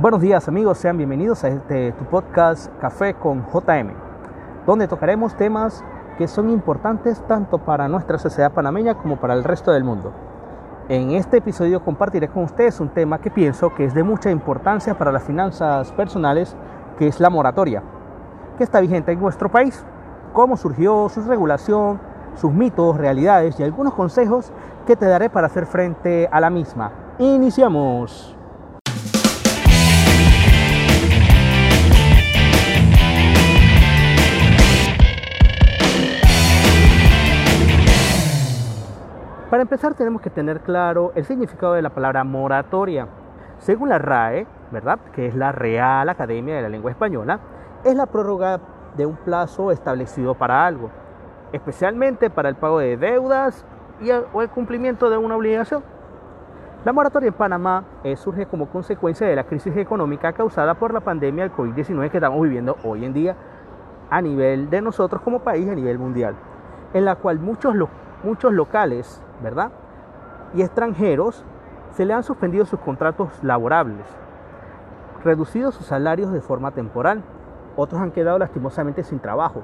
Buenos días amigos, sean bienvenidos a este tu podcast Café con JM, donde tocaremos temas que son importantes tanto para nuestra sociedad panameña como para el resto del mundo. En este episodio compartiré con ustedes un tema que pienso que es de mucha importancia para las finanzas personales, que es la moratoria, que está vigente en nuestro país, cómo surgió, su regulación, sus mitos, realidades y algunos consejos que te daré para hacer frente a la misma. Iniciamos. Para empezar tenemos que tener claro el significado de la palabra moratoria. Según la RAE, ¿verdad? Que es la Real Academia de la Lengua Española, es la prórroga de un plazo establecido para algo, especialmente para el pago de deudas y el, o el cumplimiento de una obligación. La moratoria en Panamá eh, surge como consecuencia de la crisis económica causada por la pandemia del COVID-19 que estamos viviendo hoy en día a nivel de nosotros como país, a nivel mundial, en la cual muchos, muchos locales ¿verdad? Y extranjeros se le han suspendido sus contratos laborables, reducido sus salarios de forma temporal, otros han quedado lastimosamente sin trabajo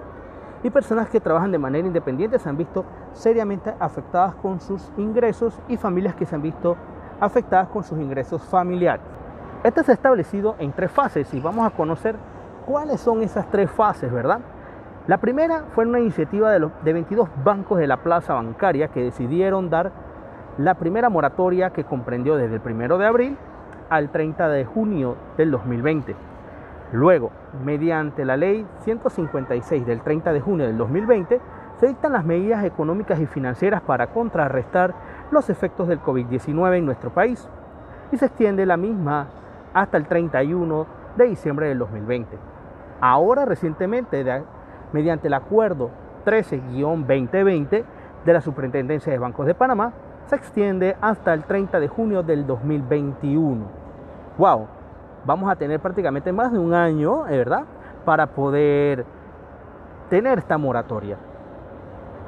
y personas que trabajan de manera independiente se han visto seriamente afectadas con sus ingresos y familias que se han visto afectadas con sus ingresos familiares. Esto se ha establecido en tres fases y vamos a conocer cuáles son esas tres fases, ¿verdad? La primera fue una iniciativa de, los, de 22 bancos de la plaza bancaria que decidieron dar la primera moratoria que comprendió desde el 1 de abril al 30 de junio del 2020. Luego, mediante la ley 156 del 30 de junio del 2020, se dictan las medidas económicas y financieras para contrarrestar los efectos del COVID-19 en nuestro país y se extiende la misma hasta el 31 de diciembre del 2020. Ahora, recientemente, mediante el acuerdo 13-2020 de la Superintendencia de Bancos de Panamá, se extiende hasta el 30 de junio del 2021. ¡Wow! Vamos a tener prácticamente más de un año, ¿eh, ¿verdad? Para poder tener esta moratoria.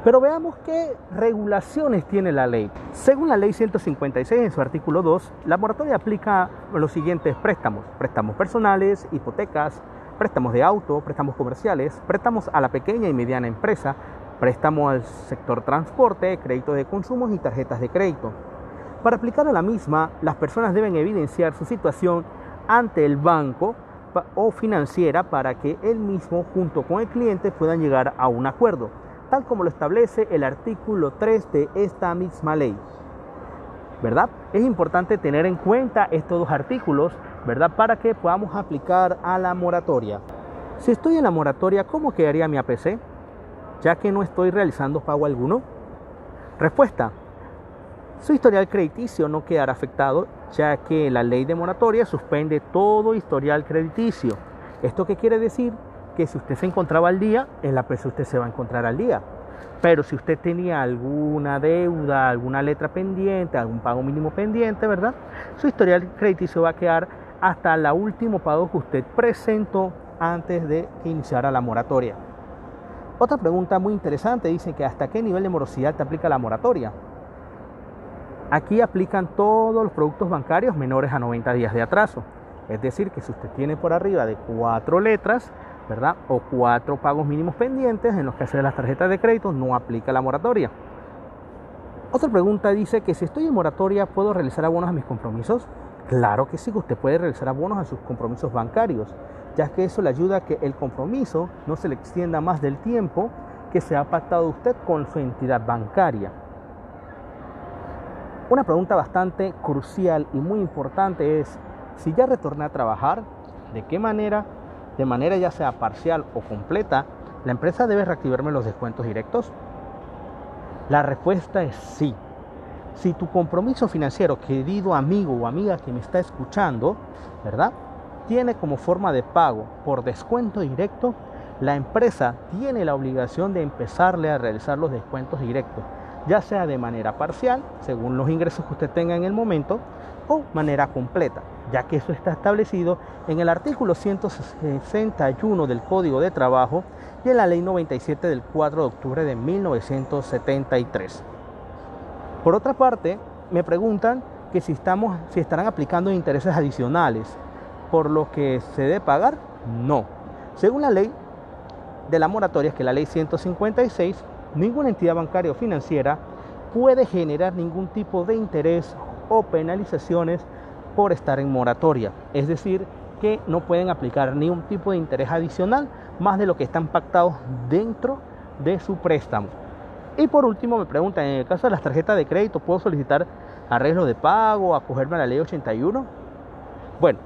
Pero veamos qué regulaciones tiene la ley. Según la ley 156 en su artículo 2, la moratoria aplica los siguientes préstamos. Préstamos personales, hipotecas, préstamos de auto, préstamos comerciales, préstamos a la pequeña y mediana empresa, préstamos al sector transporte, créditos de consumo y tarjetas de crédito. Para aplicar a la misma, las personas deben evidenciar su situación ante el banco o financiera para que él mismo junto con el cliente puedan llegar a un acuerdo, tal como lo establece el artículo 3 de esta misma ley. ¿Verdad? Es importante tener en cuenta estos dos artículos ¿verdad? Para que podamos aplicar a la moratoria. Si estoy en la moratoria, ¿cómo quedaría mi APC? Ya que no estoy realizando pago alguno. Respuesta. Su historial crediticio no quedará afectado, ya que la ley de moratoria suspende todo historial crediticio. ¿Esto qué quiere decir? Que si usted se encontraba al día, en la APC usted se va a encontrar al día. Pero si usted tenía alguna deuda, alguna letra pendiente, algún pago mínimo pendiente, ¿verdad? Su historial crediticio va a quedar hasta el último pago que usted presentó antes de que iniciara la moratoria. Otra pregunta muy interesante dice que hasta qué nivel de morosidad te aplica la moratoria. Aquí aplican todos los productos bancarios menores a 90 días de atraso. Es decir, que si usted tiene por arriba de cuatro letras, ¿verdad? O cuatro pagos mínimos pendientes en los que hace las tarjetas de crédito, no aplica la moratoria. Otra pregunta dice que si estoy en moratoria, ¿puedo realizar abonos a mis compromisos? Claro que sí, usted puede realizar abonos a sus compromisos bancarios, ya que eso le ayuda a que el compromiso no se le extienda más del tiempo que se ha pactado usted con su entidad bancaria. Una pregunta bastante crucial y muy importante es, si ya retorné a trabajar, ¿de qué manera? De manera ya sea parcial o completa, ¿la empresa debe reactivarme los descuentos directos? La respuesta es sí. Si tu compromiso financiero, querido amigo o amiga que me está escuchando, ¿verdad? Tiene como forma de pago por descuento directo, la empresa tiene la obligación de empezarle a realizar los descuentos directos, ya sea de manera parcial, según los ingresos que usted tenga en el momento, o manera completa, ya que eso está establecido en el artículo 161 del Código de Trabajo y en la Ley 97 del 4 de octubre de 1973. Por otra parte, me preguntan que si, estamos, si estarán aplicando intereses adicionales. por lo que se debe pagar? No. Según la ley de la moratoria, que es la ley 156, ninguna entidad bancaria o financiera puede generar ningún tipo de interés o penalizaciones por estar en moratoria. Es decir, que no pueden aplicar ni un tipo de interés adicional más de lo que están pactados dentro de su préstamo. Y por último me preguntan, en el caso de las tarjetas de crédito, ¿puedo solicitar arreglo de pago, acogerme a la ley 81? Bueno,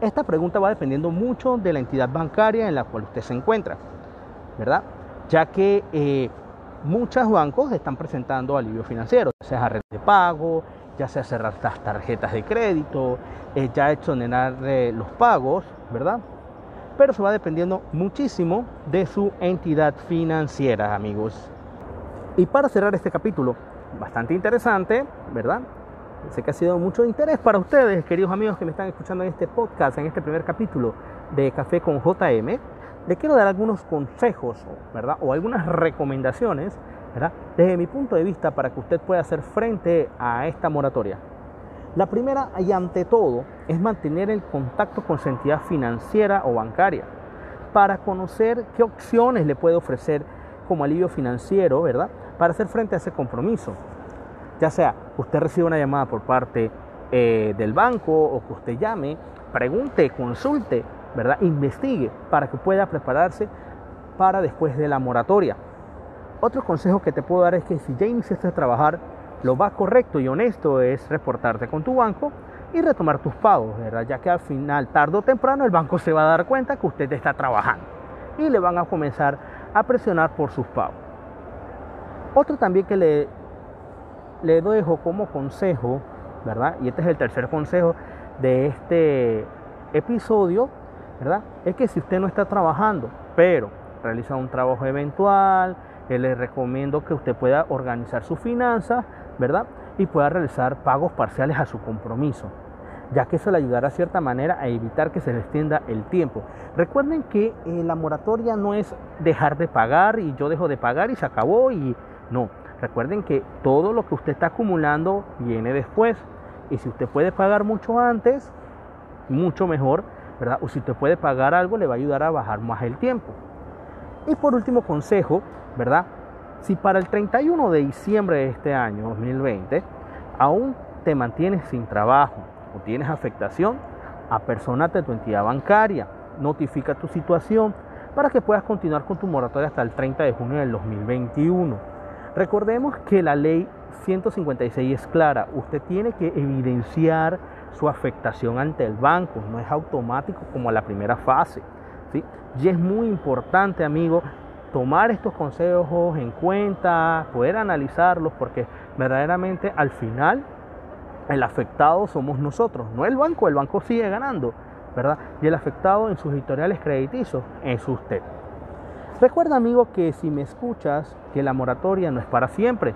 esta pregunta va dependiendo mucho de la entidad bancaria en la cual usted se encuentra, ¿verdad? Ya que eh, muchos bancos están presentando alivio financiero, ya sea arreglo de pago, ya sea cerrar las tarjetas de crédito, eh, ya exonerar eh, los pagos, ¿verdad? Pero se va dependiendo muchísimo de su entidad financiera, amigos. Y para cerrar este capítulo, bastante interesante, ¿verdad? Sé que ha sido mucho interés para ustedes, queridos amigos que me están escuchando en este podcast, en este primer capítulo de Café con JM. Le quiero dar algunos consejos, ¿verdad? O algunas recomendaciones, ¿verdad? Desde mi punto de vista para que usted pueda hacer frente a esta moratoria. La primera y ante todo es mantener el contacto con su entidad financiera o bancaria para conocer qué opciones le puede ofrecer como alivio financiero, ¿verdad? Para hacer frente a ese compromiso. Ya sea usted recibe una llamada por parte eh, del banco o que usted llame, pregunte, consulte, ¿verdad? Investigue para que pueda prepararse para después de la moratoria. Otro consejo que te puedo dar es que si ya iniciaste a trabajar, lo más correcto y honesto es reportarte con tu banco y retomar tus pagos, ¿verdad? Ya que al final, tarde o temprano, el banco se va a dar cuenta que usted está trabajando y le van a comenzar a presionar por sus pagos. Otro también que le, le dejo como consejo, ¿verdad? Y este es el tercer consejo de este episodio, ¿verdad? Es que si usted no está trabajando, pero realiza un trabajo eventual, le recomiendo que usted pueda organizar sus finanzas, ¿verdad? Y pueda realizar pagos parciales a su compromiso ya que eso le ayudará de cierta manera a evitar que se le extienda el tiempo. Recuerden que eh, la moratoria no es dejar de pagar y yo dejo de pagar y se acabó y no. Recuerden que todo lo que usted está acumulando viene después y si usted puede pagar mucho antes, mucho mejor, ¿verdad? O si usted puede pagar algo, le va a ayudar a bajar más el tiempo. Y por último consejo, ¿verdad? Si para el 31 de diciembre de este año 2020 aún te mantienes sin trabajo, o tienes afectación, apersonate a tu entidad bancaria, notifica tu situación para que puedas continuar con tu moratoria hasta el 30 de junio del 2021. Recordemos que la ley 156 es clara, usted tiene que evidenciar su afectación ante el banco, no es automático como la primera fase. ¿sí? Y es muy importante, amigo, tomar estos consejos en cuenta, poder analizarlos, porque verdaderamente al final el afectado somos nosotros, no el banco, el banco sigue ganando, ¿verdad? Y el afectado en sus historiales crediticios es usted. Recuerda, amigo, que si me escuchas, que la moratoria no es para siempre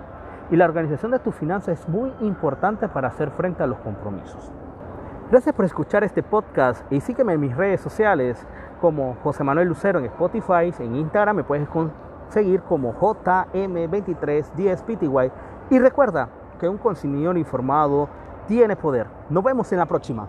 y la organización de tus finanzas es muy importante para hacer frente a los compromisos. Gracias por escuchar este podcast y sígueme en mis redes sociales como José Manuel Lucero en Spotify, en Instagram me puedes conseguir como JM2310PTY y recuerda que un consumidor informado tiene poder. Nos vemos en la próxima.